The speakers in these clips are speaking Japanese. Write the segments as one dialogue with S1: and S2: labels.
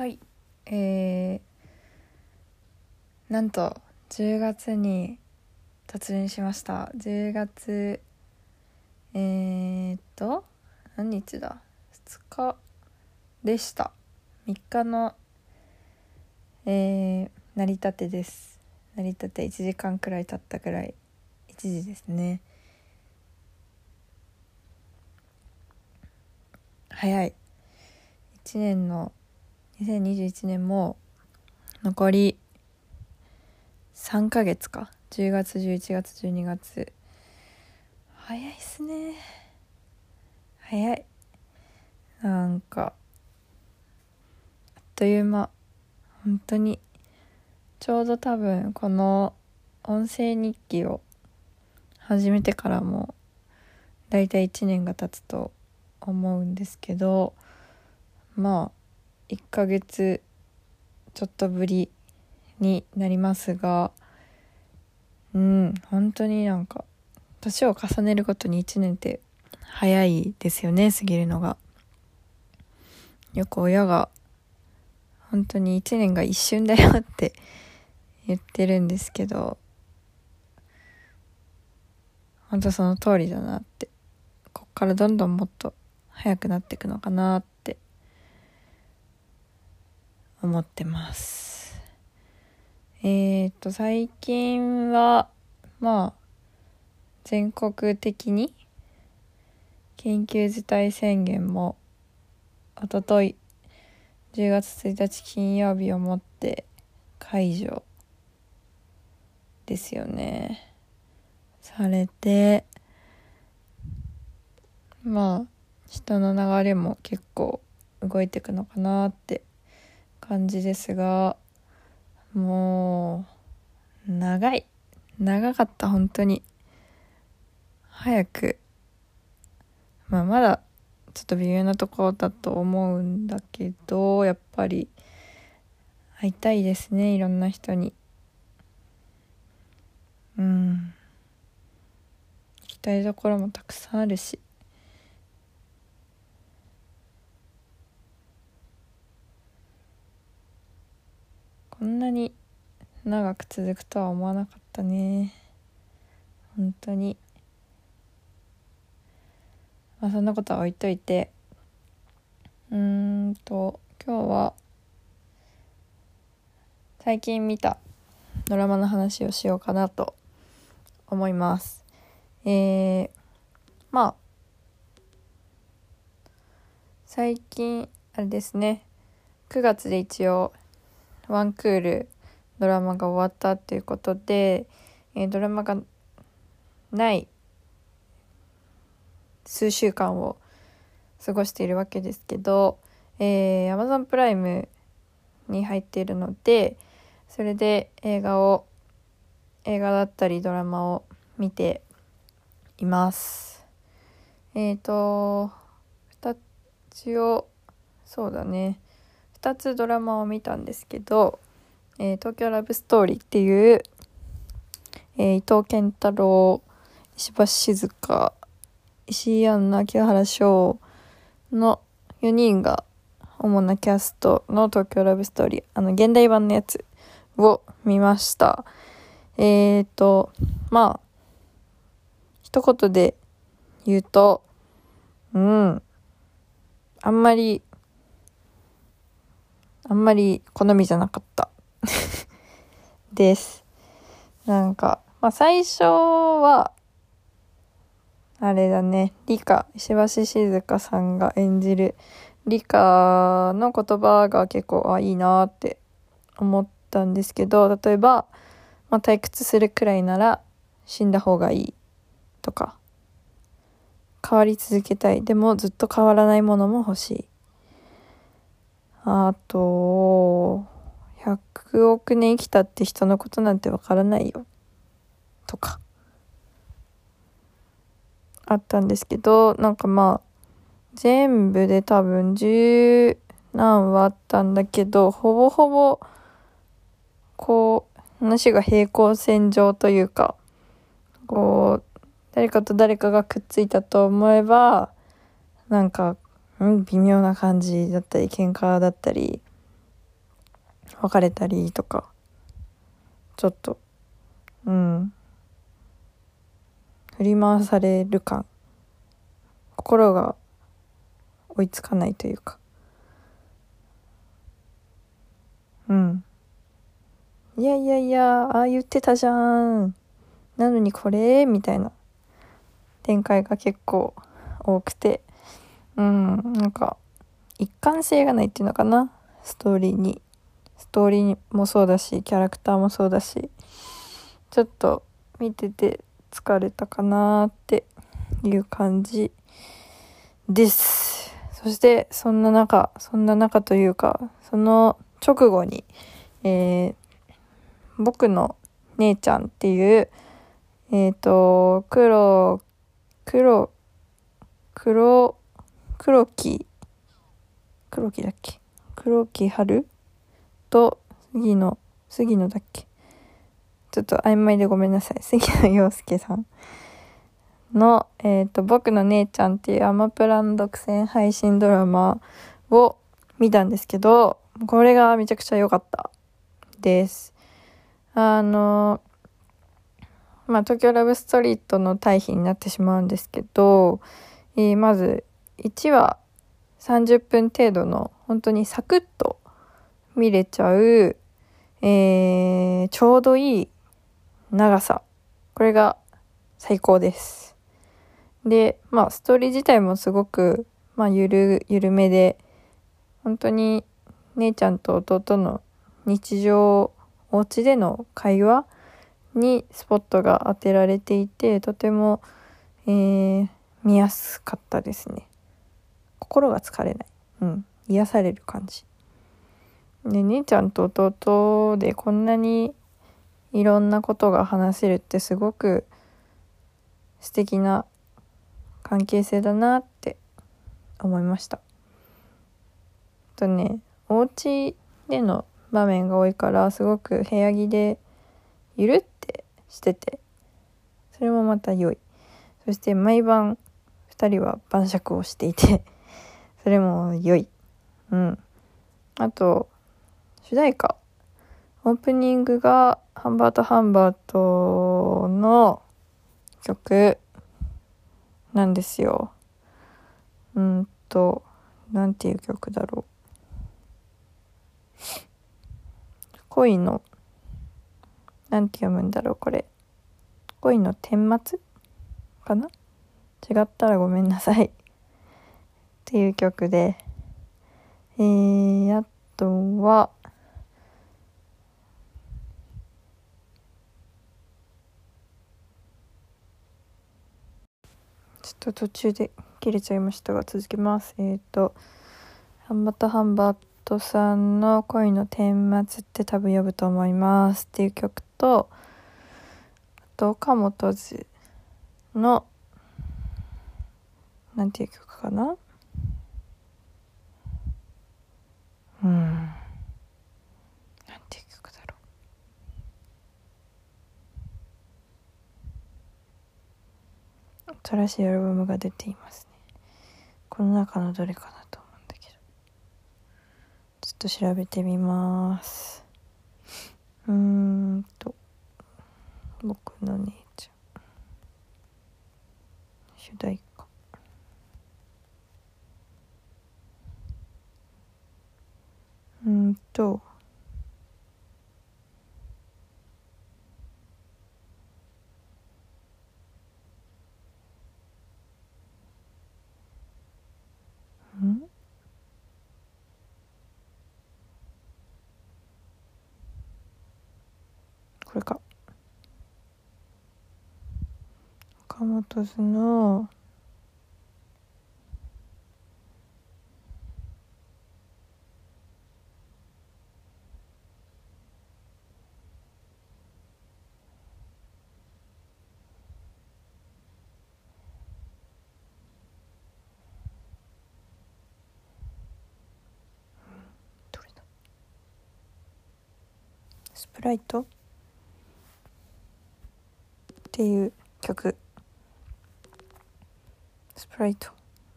S1: はい。えー、なんと10月に突入しました。10月えー、っと何日だ？2日でした。3日のえー、成り立てです。成り立て1時間くらい経ったくらい。1時ですね。早い。1年の2021年も残り3ヶ月か。10月11月12月。早いっすね。早い。なんかあっという間。本当に。ちょうど多分この音声日記を始めてからもだいたい1年が経つと思うんですけどまあ1ヶ月ちょっとぶりになりますがうん本当になんか年を重ねるごとに1年って早いですよね過ぎるのが。よく親が本当に1年が一瞬だよって言ってるんですけど本当その通りだなって。こっからどんどんもっと早くなっていくのかなって思ってます。えっ、と、最近は、まあ、全国的に緊急事態宣言もおととい10月1日金曜日をもって解除ですよねされてまあ人の流れも結構動いていくのかなって感じですがもう長い。長かった本当に。早く。まあまだちょっと微妙なところだと思うんだけどやっぱり会いたいですねいろんな人に。うん。行きたいところもたくさんあるし。こんなに長く続くとは思わなかったね。本当に。まあそんなことは置いといて。うーんと今日は最近見たドラマの話をしようかなと思います。えー、まあ最近あれですね。9月で一応ワンクールドラマが終わったっていうことで、えー、ドラマがない数週間を過ごしているわけですけど、えー、Amazon プライムに入っているのでそれで映画を映画だったりドラマを見ています。えっ、ー、と2つをそうだね。2つドラマを見たんですけど「えー、東京ラブストーリー」っていう、えー、伊藤健太郎石橋静香石井杏奈清原翔の4人が主なキャストの東京ラブストーリーあの現代版のやつを見ました。えーとまあ一言で言うとうんあんまりあんまり好みじゃなかった です。なんか、まあ最初は、あれだね、理科、石橋静香さんが演じる理科の言葉が結構、あ、いいなって思ったんですけど、例えば、まあ退屈するくらいなら死んだ方がいいとか、変わり続けたい。でもずっと変わらないものも欲しい。あと、100億年生きたって人のことなんてわからないよ。とか。あったんですけど、なんかまあ、全部で多分十何話あったんだけど、ほぼほぼ、こう、話が平行線上というか、こう、誰かと誰かがくっついたと思えば、なんかうん、微妙な感じだったり喧嘩だったり別れたりとかちょっとうん。振り回される感。心が追いつかないというか。うん。いやいやいやああ言ってたじゃん。なのにこれ？みたいな展開が結構多くて。うんなんか一貫性がないっていうのかな。ストーリーに。ストーリーもそうだしキャラクターもそうだし。ちょっと見てて疲れたかなっていう感じです。そしてそんな中そんな中というかその直後に、えー、僕の姉ちゃんっていうえっ、ー、と黒黒黒黒木黒木だっけ？黒木春？と杉野杉野だっけ？ちょっと曖昧でごめんなさい。杉野陽介さん。の、えっ、ー、と、僕の姉ちゃんっていうアマプラン独占配信ドラマを見たんですけど、これがめちゃくちゃ良かった。です。あの、まあ、東京ラブストリートの対比になってしまうんですけど、えー、まず1話30分程度の本当にサクッと見れちゃう、えー、ちょうどいい長さ。これが最高です。で、まあ、ストーリー自体もすごく、まあ、ゆる、ゆるめで、本当に姉ちゃんと弟の日常、お家での会話にスポットが当てられていて、とても、えー、見やすかったですね。心が疲れない。うん。癒される感じ。で、姉ちゃんと弟でこんなにいろんなことが話せるってすごく素敵な関係性だなって思いました。とね、お家での場面が多いからすごく部屋着でゆるってしててそれもまた良いそして毎晩2人は晩酌をしていてそれも良いうんあと主題歌オープニングがハンバートハンバートの曲なんですよ。うんと、なんていう曲だろう。恋の、なんて読むんだろう、これ。恋の顛末かな？違ったらごめんなさい。っていう曲で、えー、あとは、ちょっと途中で切れちゃいましたが続きます。えっ、ー、とハンバタハンバットさんの恋の顛末って多分呼ぶと思いますっていう曲とあと岡本図のなんていう曲かな？うん。新しいアルバムが出ていますね。この中のどれかなと思うんだけど。ちょっと調べてみます。うーんと。僕の姉ちゃん。主題歌。うんと。これか。岡本図のスプライト？っていう曲。スプライト。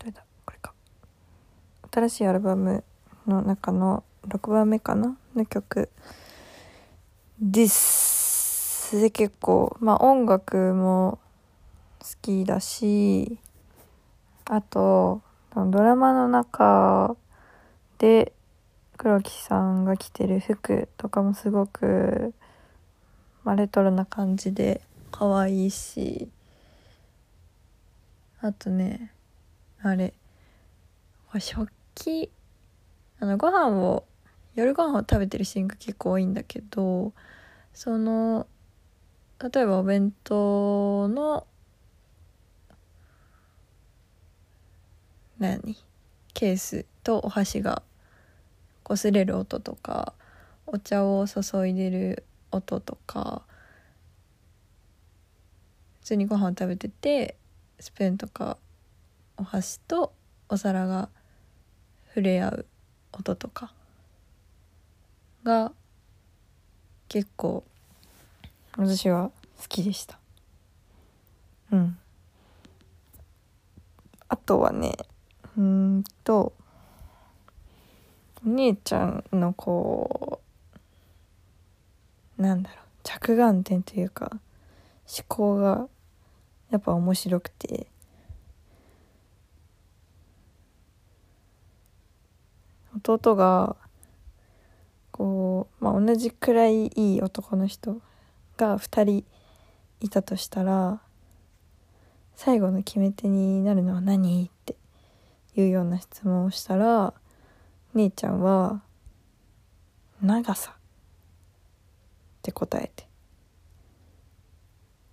S1: どれだ？これか。新しいアルバムの中の6番目かな？の曲。です。で結構まあ音楽も好きだしあとドラマの中で黒木さんが着てる服とかもすごく、まあ、レトロな感じで可愛いしあとねあれ食器あのご飯を夜ご飯を食べてるシーンが結構多いんだけどその例えばお弁当の何？ケースとお箸が擦れる音とかお茶を注いでる音とか普通にご飯を食べててスプーンとかお箸とお皿が触れ合う音とかが結構私は好きでした。うん。あとはねうんとお姉ちゃんのこうなんだろう着眼点というか思考がやっぱ面白くて。弟がこう、まあ、同じくらいいい男の人が2人いたとしたら最後の決め手になるのは何？っていうような質問をしたら姉ちゃんは「長さ」って答えて。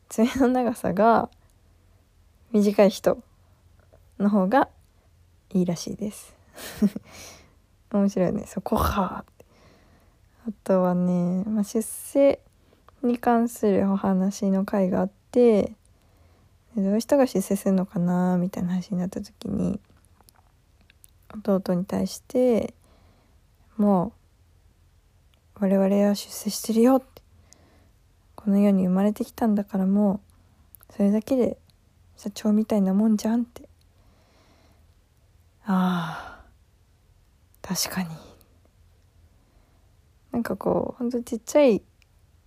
S1: 爪の長さが短い人の方がいいらしいです。面白いね。そこかあとはね、まあ、出世に関するお話の回があってどういう人が出世するのかなみたいな話になった時に弟に対してもう我々は出世してるよってこの世に生まれてきたんだからもうそれだけで社長みたいなもんじゃんって。ああ確かに。なんかこうほんとちっちゃい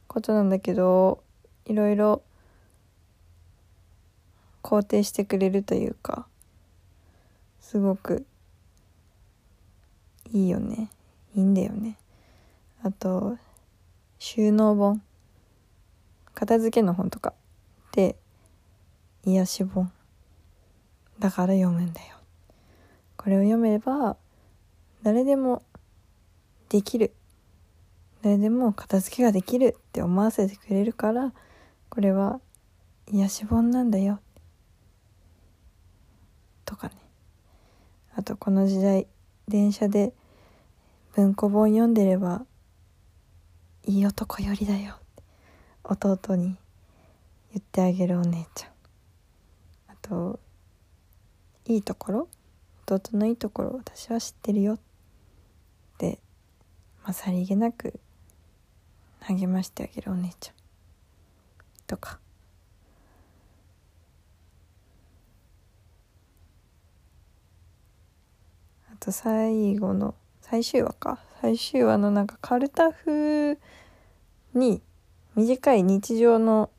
S1: ことなんだけどいろいろ肯定してくれるというかすごくいいよね。いいんだよね。あと収納本。片付けの本とか。で癒し本。だから読むんだよ。これを読めば誰でもできる。誰でも片付けができる。って思わせてくれるからこれは癒し本なんだよ。とかね。あとこの時代電車で文庫本読んでればいい男よりだよ。弟に言ってあげるお姉ちゃん。あといいところ？弟のいいところ私は知ってるよ。ってまあさりげなく励ましてあげるお姉ちゃん。とか。あと最後の最終話か。最終話のなんかカルタ風に短い日常の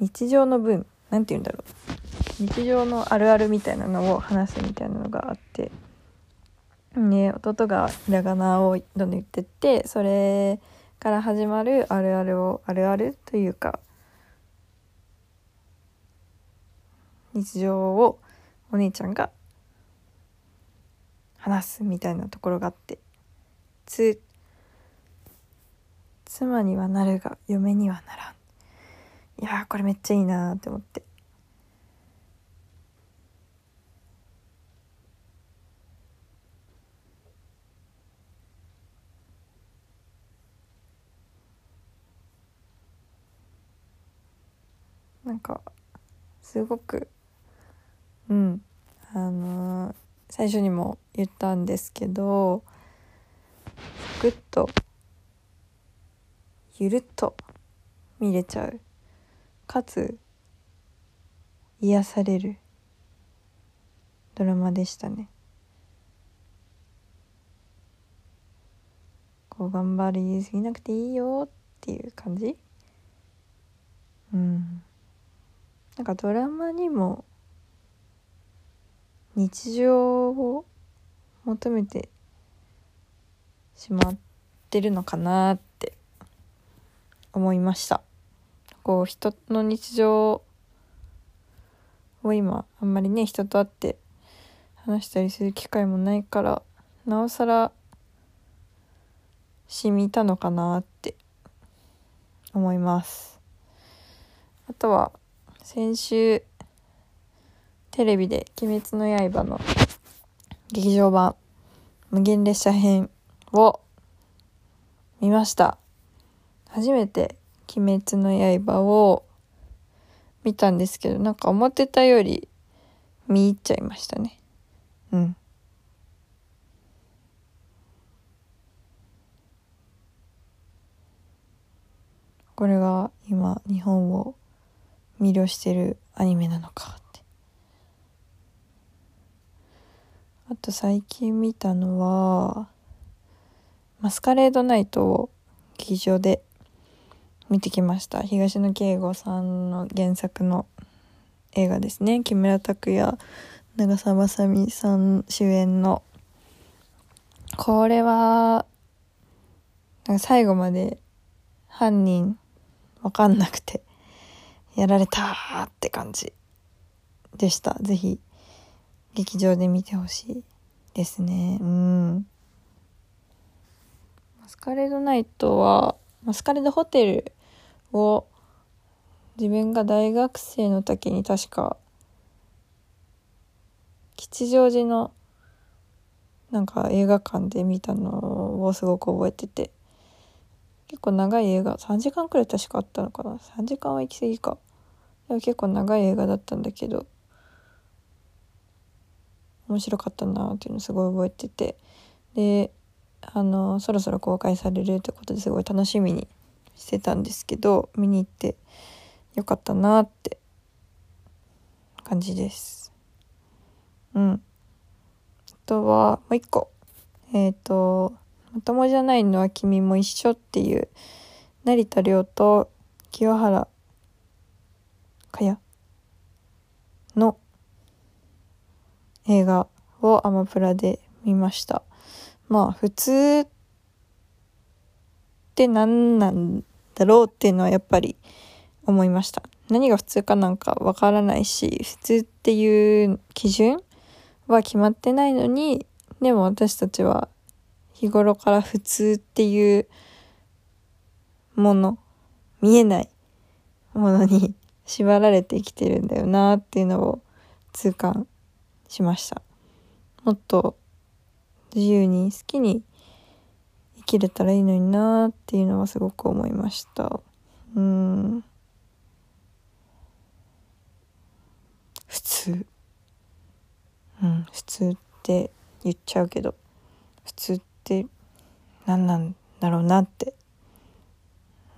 S1: 日常の分何て言うんだろう。日常のあるあるみたいなのを話すみたいなのがあって。ね弟がひらがなをどんどん言ってってそれから始まるあるあるをあるあるというか日常をお姉ちゃんが話すみたいなところがあってつ妻にはなるが嫁にはならん。いやこれめっちゃいいなって思って。なんかすごくうんあのー最初にも言ったんですけどサクッとゆるっと見れちゃう。かつ癒されるドラマでしたね。こう頑張りすぎなくていいよっていう感じ。うん。なんかドラマにも日常を求めてしまってるのかなって思いました。こう人の日常を今あんまりね人と会って話したりする機会もないからなおさら染みたのかなって思います。あとは先週テレビで「鬼滅の刃」の劇場版無限列車編を見ました。初めて「鬼滅の刃」を見たんですけどなんか思ってたより見入っちゃいましたね。うん。これが今日本を魅了してるアニメなのかってあと最近見たのはマスカレードナイトを劇場で見てきました。東野圭吾さんの原作の映画ですね。木村拓哉長澤まさみさん主演の。これはなんか最後まで犯人わかんなくてやられたって感じでした。ぜひ劇場で見てほしいですね。うん。マスカレードナイトはマスカレードホテルを自分が大学生の時に確か吉祥寺のなんか映画館で見たのをすごく覚えてて。結構長い映画3時間くらい確かあったのかな。3時間は行き過ぎか。でも結構長い映画だったんだけど。面白かったなっていうのすごい覚えてて。であのそろそろ公開されるってことですごい楽しみにしてたんですけど見に行ってよかったなって感じです。うん。あとはもう一個。えっ、ー、とまともじゃないのは君も一緒っていう成田凌と清原かやの映画をアマプラで見ました。まあ普通って何なんだろうっていうのはやっぱり思いました。何が普通かなんかわからないし普通っていう基準は決まってないのにでも私たちは日頃から普通っていうもの見えないものに縛られて生きてるんだよなっていうのを痛感しました。もっと自由に好きに生きれたらいいのになっていうのはすごく思いました。うん。普通。うん。普通って言っちゃうけど。普通って何なんだろうなって。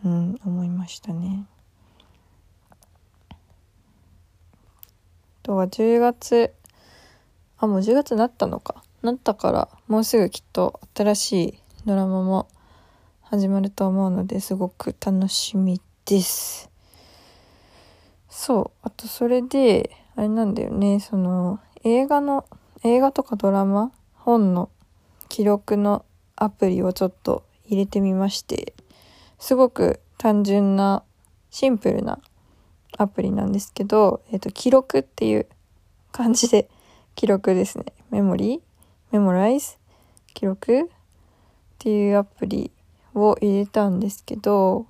S1: うん。思いましたね。あ。とは10月あもう10月になったのか。なったからもうすぐきっと新しいドラマも始まると思うのですごく楽しみです。そうあとそれであれなんだよね。その映画の映画とかドラマ本の記録のアプリをちょっと入れてみましてすごく単純なシンプルなアプリなんですけど、えっ、ー、と、記録っていう感じで記録ですね。メモリーメモライズ記録っていうアプリを入れたんですけど、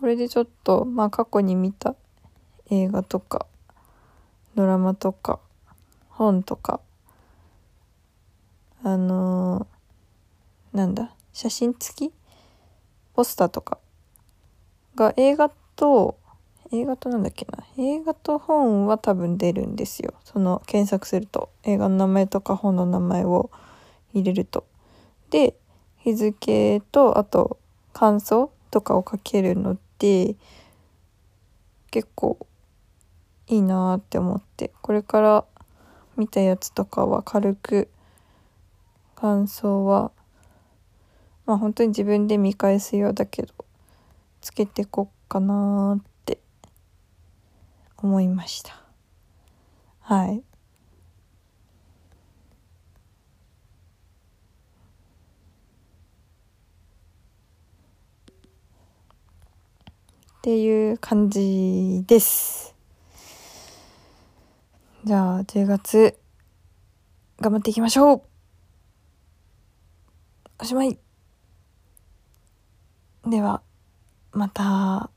S1: これでちょっと、まあ過去に見た映画とか、ドラマとか、本とか、あのなんだ写真付き？ポスターとかが映画と映画となんだっけな。映画と本は多分出るんですよ。その検索すると映画の名前とか本の名前を入れると。で日付とあと感想とかを書けるので結構いいなって思って。これから見たやつとかは軽く感想はまあ本当に自分で見返すようだけどつけてこっかなって。思いました。はい。っていう感じです。じゃあ10月頑張っていきましょう。おしまい。ではまた。